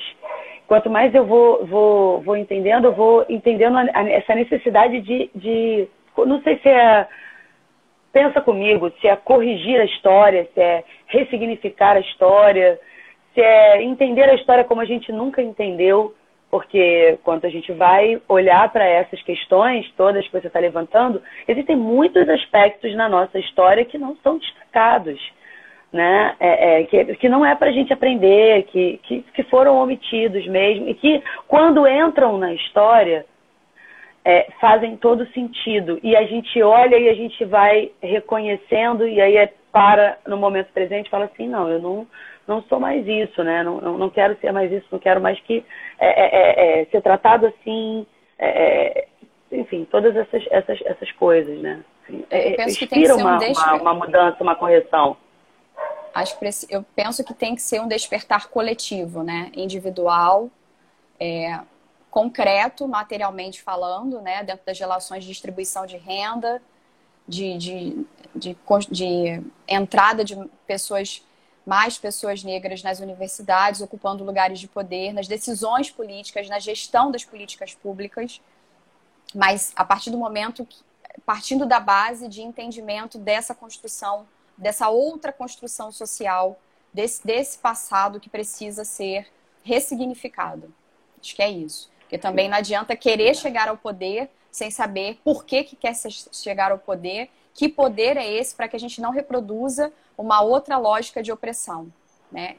quanto mais eu vou, vou, vou entendendo, eu vou entendendo essa necessidade de, de não sei se é pensa comigo, se é corrigir a história, se é ressignificar a história, se é entender a história como a gente nunca entendeu, porque quando a gente vai olhar para essas questões todas que você está levantando, existem muitos aspectos na nossa história que não são destacados, né? É, é, que, que não é para a gente aprender, que, que, que foram omitidos mesmo, e que quando entram na história é, fazem todo sentido. E a gente olha e a gente vai reconhecendo, e aí é, para no momento presente e fala assim, não, eu não, não sou mais isso, né? Não, não quero ser mais isso, não quero mais que é, é, é, é ser tratado assim, é, enfim, todas essas, essas, essas coisas, né? Assim, eu penso que tem que ser uma, um uma, uma mudança, uma correção. Acho que eu penso que tem que ser um despertar coletivo, né? Individual, é, concreto, materialmente falando, né, dentro das relações de distribuição de renda, de, de, de, de entrada de pessoas, mais pessoas negras nas universidades, ocupando lugares de poder, nas decisões políticas, na gestão das políticas públicas, mas a partir do momento, partindo da base de entendimento dessa construção, dessa outra construção social, desse, desse passado que precisa ser ressignificado. Acho que é isso. Porque também não adianta querer chegar ao poder sem saber por que, que quer chegar ao poder, que poder é esse para que a gente não reproduza uma outra lógica de opressão. Né?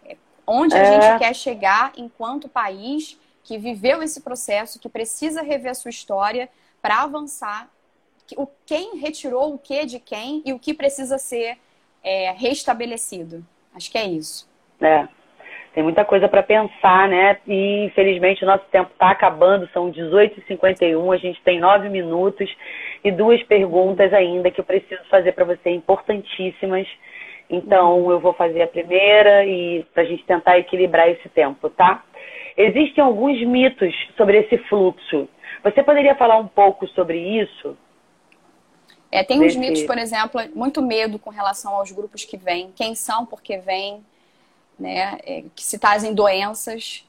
Onde a é... gente quer chegar enquanto país que viveu esse processo, que precisa rever a sua história para avançar, o quem retirou o que de quem e o que precisa ser é, restabelecido. Acho que é isso. É, tem muita coisa para pensar, né? E infelizmente o nosso tempo está acabando, são 18h51, a gente tem nove minutos e duas perguntas ainda que eu preciso fazer para você, importantíssimas. Então uhum. eu vou fazer a primeira e para a gente tentar equilibrar esse tempo, tá? Existem alguns mitos sobre esse fluxo. Você poderia falar um pouco sobre isso? É, tem uns mitos, por exemplo, muito medo com relação aos grupos que vêm, quem são, por que vêm né, é, que se trazem doenças,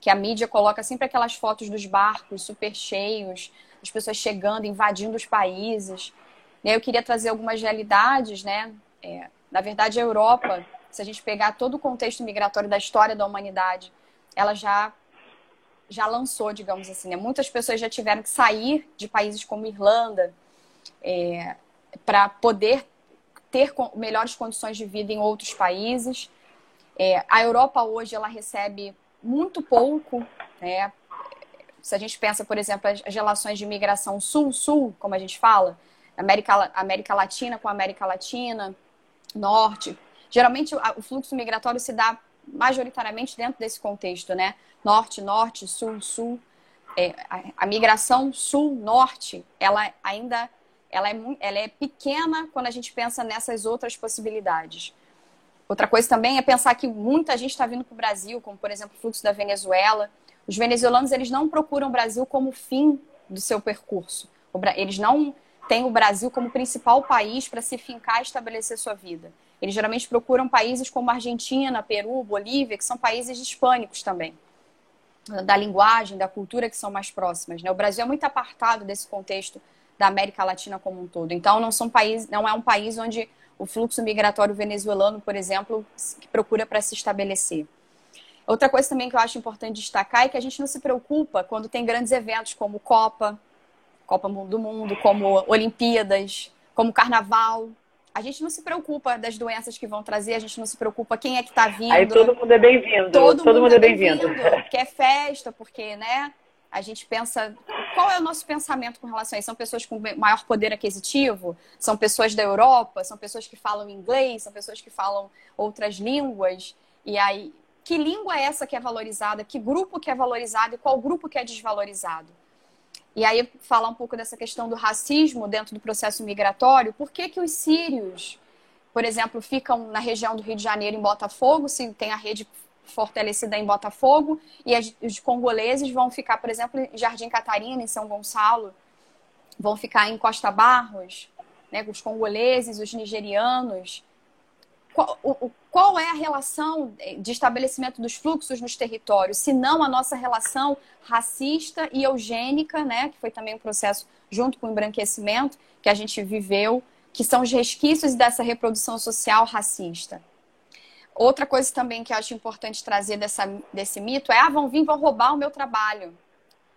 que a mídia coloca sempre aquelas fotos dos barcos super cheios, as pessoas chegando, invadindo os países. Eu queria trazer algumas realidades, né? É, na verdade, a Europa, se a gente pegar todo o contexto migratório da história da humanidade, ela já já lançou, digamos assim, né? Muitas pessoas já tiveram que sair de países como Irlanda é, para poder ter melhores condições de vida em outros países. É, a Europa hoje ela recebe muito pouco, né? Se a gente pensa, por exemplo, as relações de migração sul-sul, como a gente fala, América, América Latina com América Latina, Norte. Geralmente o fluxo migratório se dá majoritariamente dentro desse contexto, né? Norte, Norte, Sul, Sul. É, a, a, migração Sul-Norte, ela ainda ela é, ela é pequena quando a gente pensa nessas outras possibilidades. Outra coisa também é pensar que muita gente está vindo para o Brasil, como por exemplo o fluxo da Venezuela. Os venezuelanos eles não procuram o Brasil como fim do seu percurso. Eles não têm o Brasil como principal país para se fincar e estabelecer sua vida. Eles geralmente procuram países como Argentina, Peru, Bolívia, que são países hispânicos também. Da linguagem, da cultura que são mais próximas. Né? O Brasil é muito apartado desse contexto da América Latina como um todo. Então, não, são países, não é um país onde o fluxo migratório venezuelano, por exemplo, que procura para se estabelecer. Outra coisa também que eu acho importante destacar é que a gente não se preocupa quando tem grandes eventos como Copa, Copa do Mundo, como Olimpíadas, como Carnaval. A gente não se preocupa das doenças que vão trazer, a gente não se preocupa quem é que está vindo. Aí todo mundo é bem-vindo. Todo, todo, mundo, é bem-vindo. Bem quer festa, porque, né? A gente pensa. Qual é o nosso pensamento com relação a isso? São pessoas com maior poder aquisitivo? São pessoas da Europa? São pessoas que falam inglês? São pessoas que falam outras línguas? E aí, que língua é essa que é valorizada? Que grupo que é valorizado e qual grupo que é desvalorizado? E aí, falar um pouco dessa questão do racismo dentro do processo migratório. Por que, que os sírios, por exemplo, ficam na região do Rio de Janeiro, em Botafogo, se tem a rede fortalecida em Botafogo e os congoleses vão ficar, por exemplo, em Jardim Catarina, em São Gonçalo, vão ficar em Costa Barros, né, os congoleses, os nigerianos. qual, o, qual é a relação de estabelecimento dos fluxos nos territórios, se não a nossa relação racista e eugênica, né, que foi também um processo junto com o embranquecimento que a gente viveu, que são os resquícios dessa reprodução social racista. Outra coisa também que eu acho importante trazer dessa, desse mito é: ah, vão vir, vão roubar o meu trabalho.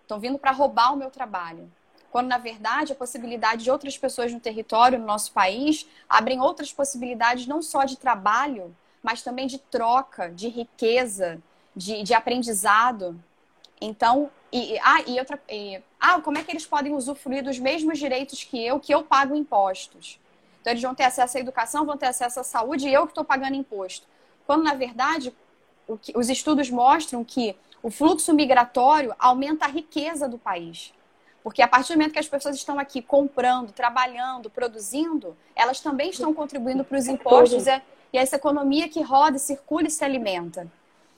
Estão vindo para roubar o meu trabalho quando na verdade a possibilidade de outras pessoas no território, no nosso país, abrem outras possibilidades não só de trabalho, mas também de troca, de riqueza, de, de aprendizado. Então, e, ah, e outra, e, ah, como é que eles podem usufruir dos mesmos direitos que eu, que eu pago impostos? Então, eles vão ter acesso à educação, vão ter acesso à saúde e eu que estou pagando imposto. Quando, na verdade, que, os estudos mostram que o fluxo migratório aumenta a riqueza do país. Porque a partir do momento que as pessoas estão aqui comprando, trabalhando, produzindo, elas também estão contribuindo para os impostos e, e essa economia que roda, circula e se alimenta.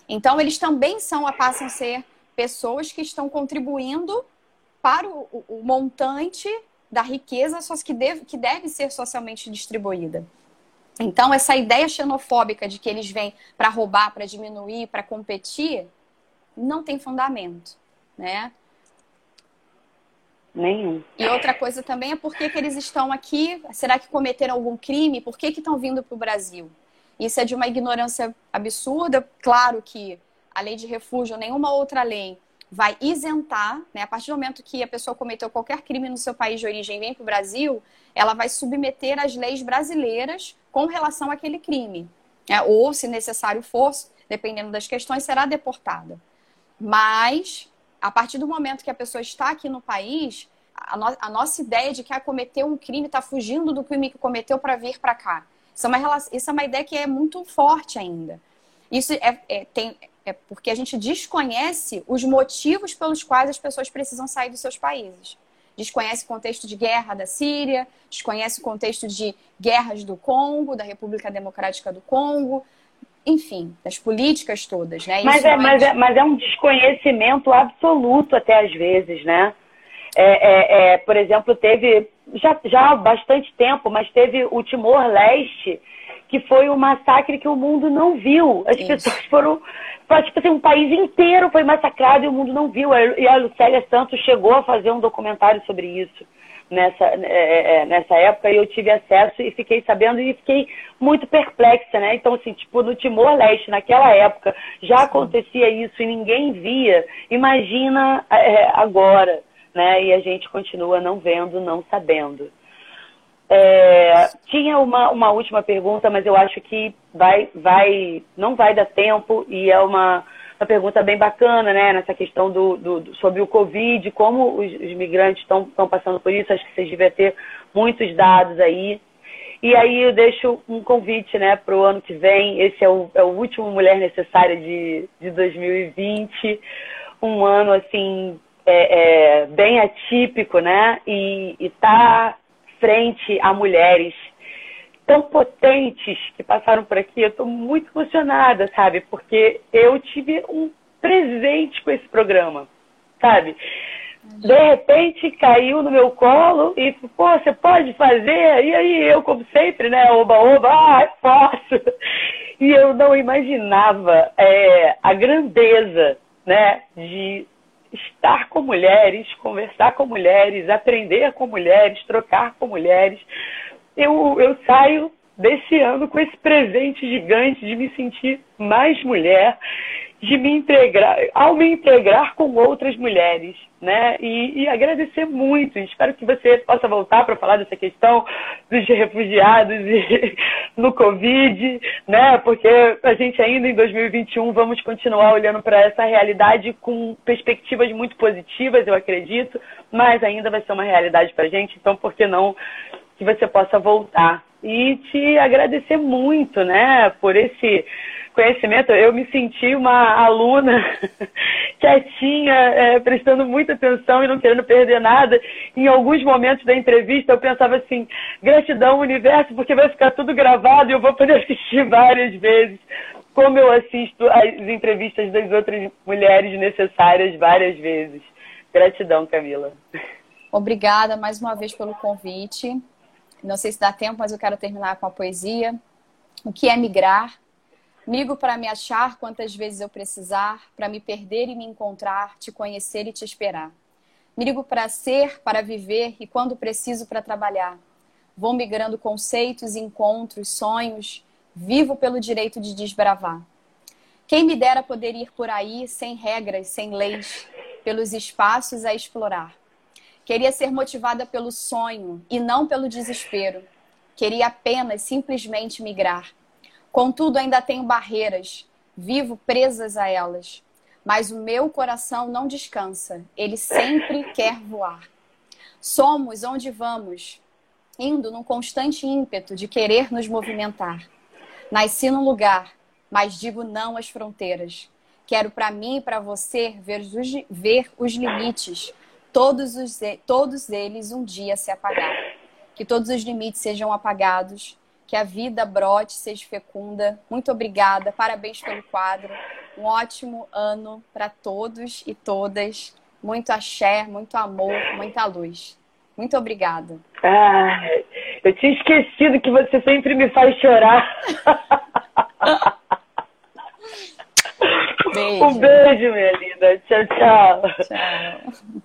Então, eles também são, passam a ser pessoas que estão contribuindo para o, o, o montante da riqueza que deve, que deve ser socialmente distribuída. Então, essa ideia xenofóbica de que eles vêm para roubar, para diminuir, para competir, não tem fundamento, né? Nenhum. E outra coisa também é por que, que eles estão aqui? Será que cometeram algum crime? Por que, que estão vindo para o Brasil? Isso é de uma ignorância absurda. Claro que a lei de refúgio, nenhuma outra lei vai isentar, né? A partir do momento que a pessoa cometeu qualquer crime no seu país de origem e vem para o Brasil, ela vai submeter as leis brasileiras com relação àquele crime. Né? Ou, se necessário for, dependendo das questões, será deportada. Mas a partir do momento que a pessoa está aqui no país, a, no, a nossa ideia de que a cometeu um crime está fugindo do crime que cometeu para vir para cá. Isso é, uma, isso é uma ideia que é muito forte ainda. Isso é, é, tem, é porque a gente desconhece os motivos pelos quais as pessoas precisam sair dos seus países. Desconhece o contexto de guerra da Síria, desconhece o contexto de guerras do Congo, da República Democrática do Congo, enfim, das políticas todas, né? Mas é, mas, é, mas é um desconhecimento absoluto até às vezes, né? É, é, é, por exemplo, teve já, já há bastante tempo, mas teve o Timor-Leste, que foi um massacre que o mundo não viu. As Isso. pessoas foram. Tipo assim, um país inteiro foi massacrado e o mundo não viu. E a Lucélia Santos chegou a fazer um documentário sobre isso nessa, é, é, é, nessa época e eu tive acesso e fiquei sabendo e fiquei muito perplexa, né? Então, assim, tipo, no Timor-Leste, naquela época, já acontecia isso e ninguém via. Imagina é, agora, né? E a gente continua não vendo, não sabendo. É, tinha uma, uma última pergunta, mas eu acho que vai, vai, não vai dar tempo e é uma uma pergunta bem bacana, né? Nessa questão do, do, sobre o Covid, como os, os migrantes estão passando por isso. Acho que vocês devem ter muitos dados aí. E aí eu deixo um convite, né, para o ano que vem. Esse é o, é o último Mulher Necessária de, de 2020. Um ano, assim, é, é, bem atípico, né? E está frente a mulheres tão potentes que passaram por aqui. Eu estou muito emocionada, sabe? Porque eu tive um presente com esse programa, sabe? De repente caiu no meu colo e, pô, você pode fazer? E aí eu, como sempre, né? Oba, oba, ah, posso. E eu não imaginava é, a grandeza, né? De estar com mulheres, conversar com mulheres, aprender com mulheres, trocar com mulheres, eu, eu saio desse ano com esse presente gigante de me sentir mais mulher, de me integrar, ao me integrar com outras mulheres, né? E, e agradecer muito. Espero que você possa voltar para falar dessa questão dos refugiados e, no Covid, né? Porque a gente ainda em 2021 vamos continuar olhando para essa realidade com perspectivas muito positivas, eu acredito, mas ainda vai ser uma realidade para a gente. Então, por que não que você possa voltar. E te agradecer muito, né, por esse conhecimento. Eu me senti uma aluna quietinha, é, prestando muita atenção e não querendo perder nada. Em alguns momentos da entrevista eu pensava assim, gratidão universo, porque vai ficar tudo gravado e eu vou poder assistir várias vezes. Como eu assisto as entrevistas das outras mulheres necessárias várias vezes. Gratidão, Camila. Obrigada mais uma vez pelo convite. Não sei se dá tempo, mas eu quero terminar com a poesia. o que é migrar. Migo para me achar quantas vezes eu precisar, para me perder e me encontrar, te conhecer e te esperar. Migo para ser, para viver e quando preciso para trabalhar. Vou migrando conceitos, encontros, sonhos, vivo pelo direito de desbravar. Quem me dera poder ir por aí sem regras, sem leis, pelos espaços a explorar. Queria ser motivada pelo sonho e não pelo desespero. Queria apenas simplesmente migrar. Contudo, ainda tenho barreiras, vivo presas a elas. Mas o meu coração não descansa, ele sempre quer voar. Somos onde vamos, indo num constante ímpeto de querer nos movimentar. Nasci num lugar, mas digo não às fronteiras. Quero para mim e para você ver os, ver os limites, todos, os, todos eles um dia se apagar. Que todos os limites sejam apagados, que a vida brote, seja fecunda. Muito obrigada, parabéns pelo quadro. Um ótimo ano para todos e todas. Muito axé, muito amor, muita luz. Muito obrigada. Ah, eu tinha esquecido que você sempre me faz chorar. Beijo. Um beijo, minha linda. Tchau, tchau. Tchau.